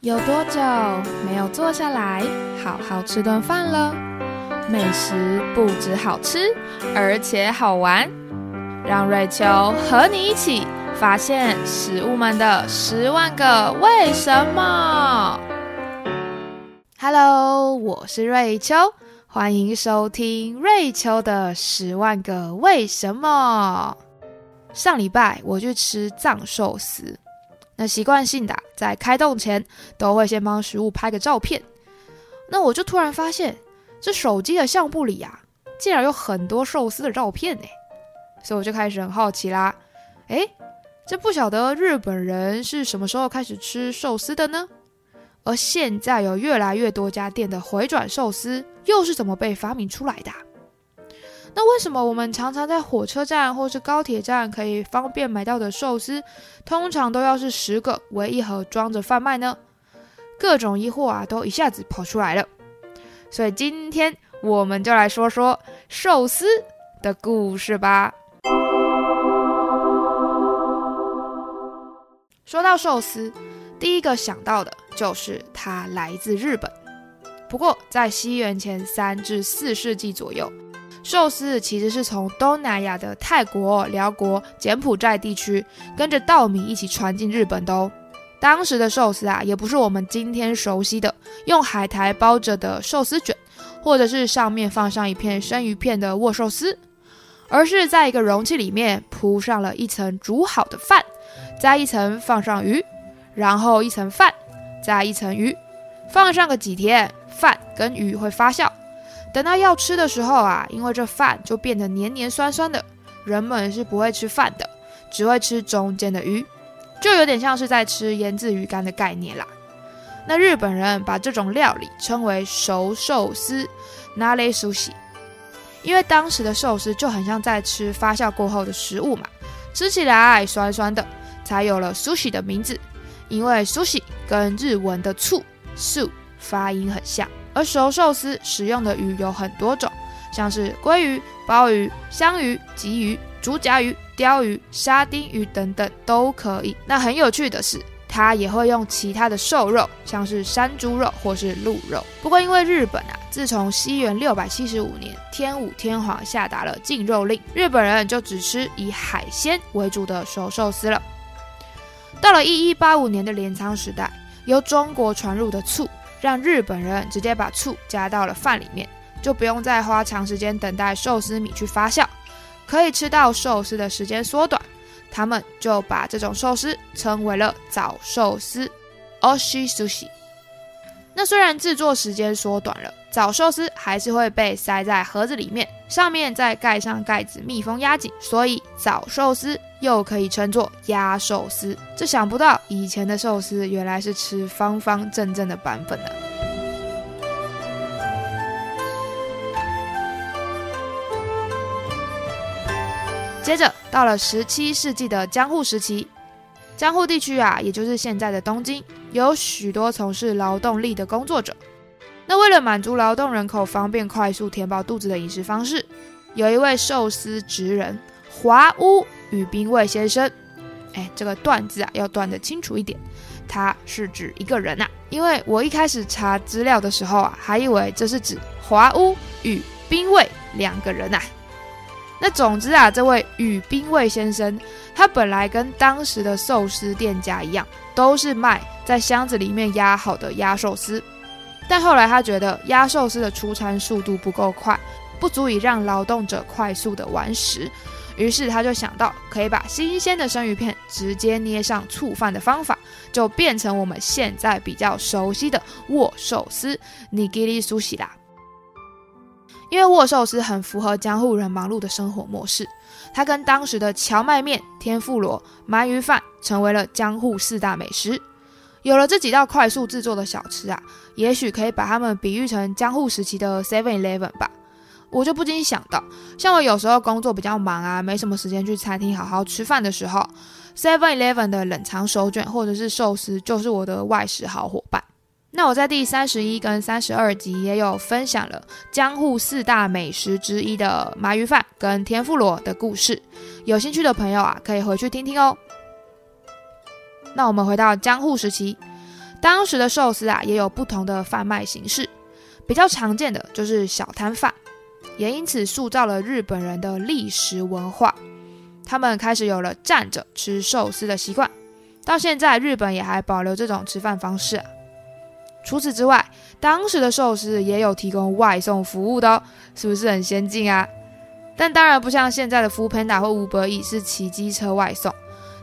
有多久没有坐下来好好吃顿饭了？美食不止好吃，而且好玩。让瑞秋和你一起发现食物们的十万个为什么。Hello，我是瑞秋，欢迎收听瑞秋的十万个为什么。上礼拜我去吃藏寿司。那习惯性的在开动前都会先帮食物拍个照片。那我就突然发现，这手机的相簿里呀，竟然有很多寿司的照片呢。所以我就开始很好奇啦。哎，这不晓得日本人是什么时候开始吃寿司的呢？而现在有越来越多家店的回转寿司，又是怎么被发明出来的？那为什么我们常常在火车站或是高铁站可以方便买到的寿司，通常都要是十个为一盒装着贩卖呢？各种疑惑啊，都一下子跑出来了。所以今天我们就来说说寿司的故事吧。说到寿司，第一个想到的就是它来自日本。不过在西元前三至四世纪左右。寿司其实是从东南亚的泰国、辽国、柬埔寨地区跟着稻米一起传进日本的哦。当时的寿司啊，也不是我们今天熟悉的用海苔包着的寿司卷，或者是上面放上一片生鱼片的握寿司，而是在一个容器里面铺上了一层煮好的饭，再一层放上鱼，然后一层饭，再一层鱼，放上个几天，饭跟鱼会发酵。等到要吃的时候啊，因为这饭就变得黏黏酸酸的，人们是不会吃饭的，只会吃中间的鱼，就有点像是在吃腌制鱼干的概念啦。那日本人把这种料理称为熟寿司 （nare sushi），因为当时的寿司就很像在吃发酵过后的食物嘛，吃起来酸酸的，才有了 sushi 的名字。因为 sushi 跟日文的醋 su 发音很像。而熟寿司使用的鱼有很多种，像是鲑鱼、鲍鱼、香鱼、鲫鱼、竹夹鱼、鲷鱼、沙丁鱼等等都可以。那很有趣的是，它也会用其他的瘦肉，像是山猪肉或是鹿肉。不过因为日本啊，自从西元六百七十五年天武天皇下达了禁肉令，日本人就只吃以海鲜为主的熟寿司了。到了一一八五年的镰仓时代，由中国传入的醋。让日本人直接把醋加到了饭里面，就不用再花长时间等待寿司米去发酵，可以吃到寿司的时间缩短。他们就把这种寿司称为了早寿司 （oshi sushi）。那虽然制作时间缩短了，早寿司还是会被塞在盒子里面，上面再盖上盖子，密封压紧，所以早寿司又可以称作压寿司。这想不到以前的寿司原来是吃方方正正的版本呢。接着到了十七世纪的江户时期。江户地区啊，也就是现在的东京，有许多从事劳动力的工作者。那为了满足劳动人口方便快速填饱肚子的饮食方式，有一位寿司职人华屋与兵卫先生。哎，这个断字啊要断得清楚一点，他是指一个人呐。因为我一开始查资料的时候啊，还以为这是指华屋与兵卫两个人呐。那总之啊，这位与兵卫先生，他本来跟当时的寿司店家一样，都是卖在箱子里面压好的压寿司。但后来他觉得压寿司的出餐速度不够快，不足以让劳动者快速的完食，于是他就想到可以把新鲜的生鱼片直接捏上醋饭的方法，就变成我们现在比较熟悉的握寿司 （nigiri sushi） 啦。因为握寿司很符合江户人忙碌的生活模式，它跟当时的荞麦面、天妇罗、鳗鱼饭成为了江户四大美食。有了这几道快速制作的小吃啊，也许可以把它们比喻成江户时期的 Seven Eleven 吧。我就不禁想到，像我有时候工作比较忙啊，没什么时间去餐厅好好吃饭的时候，Seven Eleven 的冷藏手卷或者是寿司就是我的外食好伙伴。那我在第三十一跟三十二集也有分享了江户四大美食之一的鳗鱼饭跟天妇罗的故事，有兴趣的朋友啊，可以回去听听哦。那我们回到江户时期，当时的寿司啊，也有不同的贩卖形式，比较常见的就是小摊贩，也因此塑造了日本人的历史文化。他们开始有了站着吃寿司的习惯，到现在日本也还保留这种吃饭方式。除此之外，当时的寿司也有提供外送服务的哦，是不是很先进啊？但当然不像现在的 f o o Panda 或 Uber E 是骑机车外送，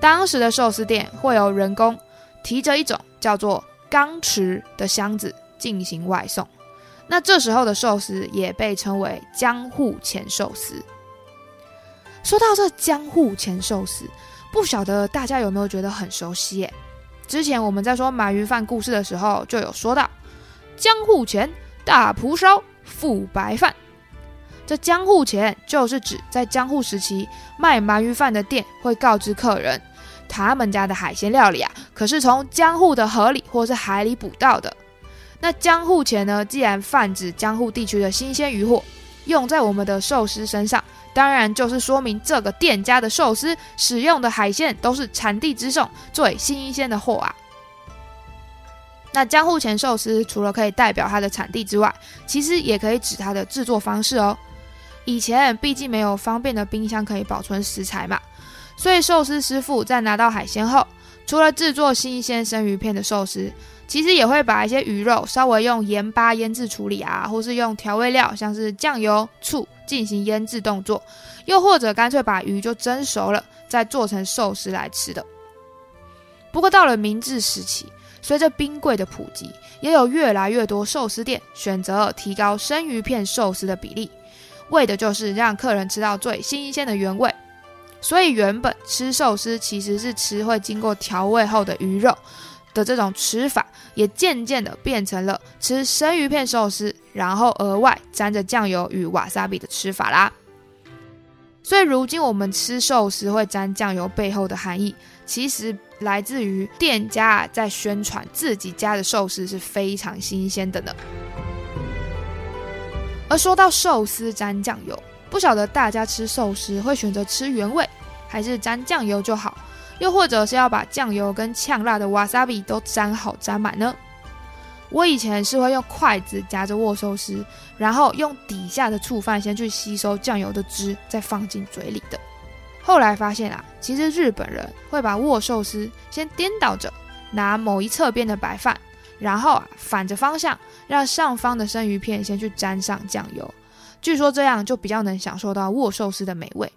当时的寿司店会有人工提着一种叫做钢池的箱子进行外送。那这时候的寿司也被称为江户前寿司。说到这江户前寿司，不晓得大家有没有觉得很熟悉？耶？之前我们在说鳗鱼饭故事的时候，就有说到江户前大蒲烧富白饭。这江户前就是指在江户时期卖鳗鱼饭的店会告知客人，他们家的海鲜料理啊，可是从江户的河里或是海里捕到的。那江户前呢，既然泛指江户地区的新鲜渔货，用在我们的寿司身上。当然，就是说明这个店家的寿司使用的海鲜都是产地直送、最新鲜的货啊。那江户前寿司除了可以代表它的产地之外，其实也可以指它的制作方式哦。以前毕竟没有方便的冰箱可以保存食材嘛，所以寿司师傅在拿到海鲜后，除了制作新鲜生鱼片的寿司，其实也会把一些鱼肉稍微用盐巴腌制处理啊，或是用调味料，像是酱油、醋。进行腌制动作，又或者干脆把鱼就蒸熟了，再做成寿司来吃的。不过到了明治时期，随着冰柜的普及，也有越来越多寿司店选择提高生鱼片寿司的比例，为的就是让客人吃到最新鲜的原味。所以原本吃寿司其实是吃会经过调味后的鱼肉的这种吃法，也渐渐的变成了吃生鱼片寿司。然后额外沾着酱油与瓦萨比的吃法啦。所以如今我们吃寿司会沾酱油背后的含义，其实来自于店家在宣传自己家的寿司是非常新鲜的呢。而说到寿司沾酱油，不晓得大家吃寿司会选择吃原味，还是沾酱油就好，又或者是要把酱油跟呛辣的瓦萨比都沾好沾满呢？我以前是会用筷子夹着握寿司，然后用底下的醋饭先去吸收酱油的汁，再放进嘴里的。后来发现啊，其实日本人会把握寿司先颠倒着，拿某一侧边的白饭，然后啊反着方向，让上方的生鱼片先去沾上酱油。据说这样就比较能享受到握寿司的美味。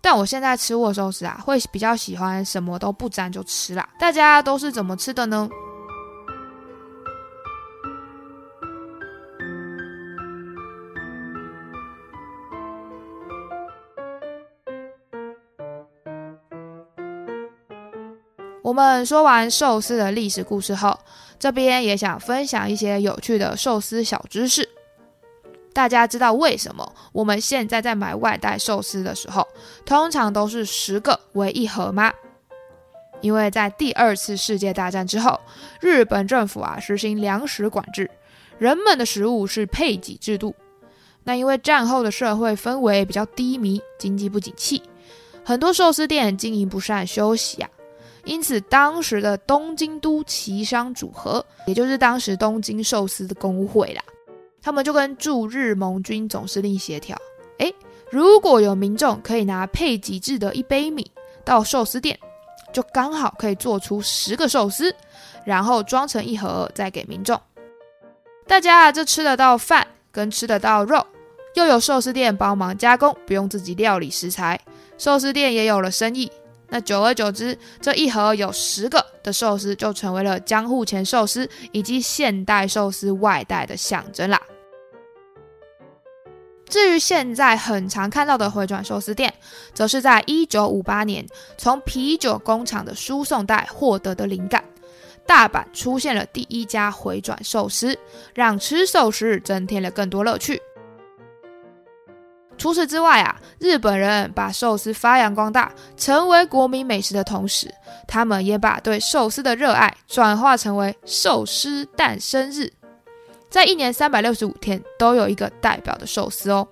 但我现在吃握寿司啊，会比较喜欢什么都不沾就吃啦。大家都是怎么吃的呢？我们说完寿司的历史故事后，这边也想分享一些有趣的寿司小知识。大家知道为什么我们现在在买外带寿司的时候，通常都是十个为一盒吗？因为在第二次世界大战之后，日本政府啊实行粮食管制，人们的食物是配给制度。那因为战后的社会氛围比较低迷，经济不景气，很多寿司店经营不善，休息啊。因此，当时的东京都旗商组合，也就是当时东京寿司的工会啦，他们就跟驻日盟军总司令协调，诶，如果有民众可以拿配给制的一杯米到寿司店，就刚好可以做出十个寿司，然后装成一盒再给民众。大家啊，就吃得到饭跟吃得到肉，又有寿司店帮忙加工，不用自己料理食材，寿司店也有了生意。那久而久之，这一盒有十个的寿司就成为了江户前寿司以及现代寿司外带的象征啦。至于现在很常看到的回转寿司店，则是在一九五八年从啤酒工厂的输送带获得的灵感。大阪出现了第一家回转寿司，让吃寿司增添了更多乐趣。除此之外啊，日本人把寿司发扬光大，成为国民美食的同时，他们也把对寿司的热爱转化成为寿司诞生日，在一年三百六十五天都有一个代表的寿司哦。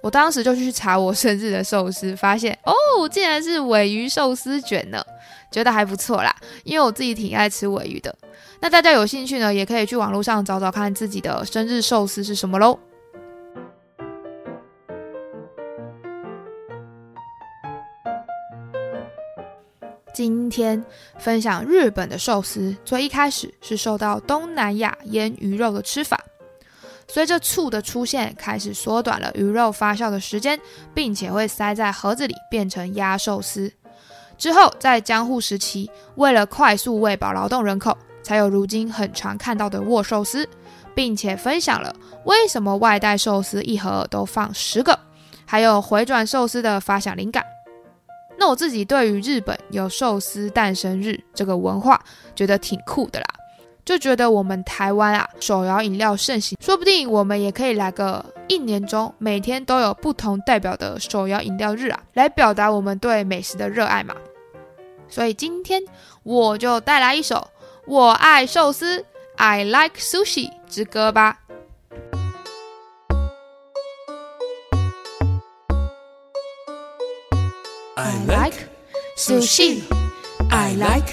我当时就去查我生日的寿司，发现哦，竟然是尾鱼寿司卷呢，觉得还不错啦。因为我自己挺爱吃尾鱼的。那大家有兴趣呢，也可以去网络上找找看自己的生日寿司是什么喽。今天分享日本的寿司，最一开始是受到东南亚腌鱼肉的吃法，随着醋的出现，开始缩短了鱼肉发酵的时间，并且会塞在盒子里变成鸭寿司。之后在江户时期，为了快速喂饱劳动人口，才有如今很常看到的握寿司，并且分享了为什么外带寿司一盒都放十个，还有回转寿司的发想灵感。那我自己对于日本有寿司诞生日这个文化，觉得挺酷的啦，就觉得我们台湾啊手摇饮料盛行，说不定我们也可以来个一年中每天都有不同代表的手摇饮料日啊，来表达我们对美食的热爱嘛。所以今天我就带来一首《我爱寿司》，I like sushi 之歌吧。Sushi. I like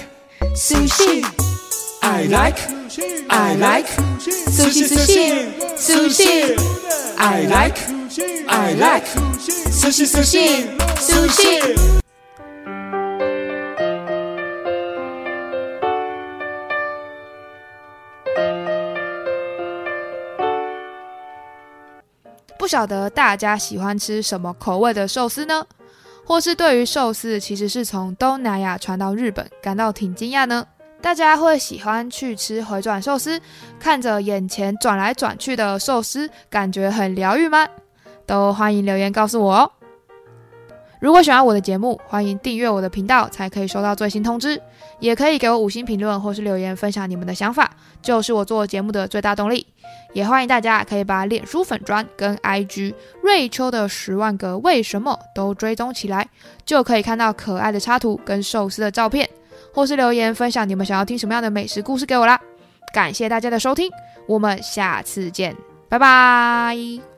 sushi. I like I like sushi sushi sushi. I like I like sushi sushi sushi. 不晓得大家喜欢吃什么口味的寿司呢？或是对于寿司其实是从东南亚传到日本，感到挺惊讶呢？大家会喜欢去吃回转寿司，看着眼前转来转去的寿司，感觉很疗愈吗？都欢迎留言告诉我哦。如果喜欢我的节目，欢迎订阅我的频道，才可以收到最新通知。也可以给我五星评论或是留言分享你们的想法，就是我做节目的最大动力。也欢迎大家可以把脸书粉砖跟 IG 瑞秋的十万个为什么都追踪起来，就可以看到可爱的插图跟寿司的照片，或是留言分享你们想要听什么样的美食故事给我啦。感谢大家的收听，我们下次见，拜拜。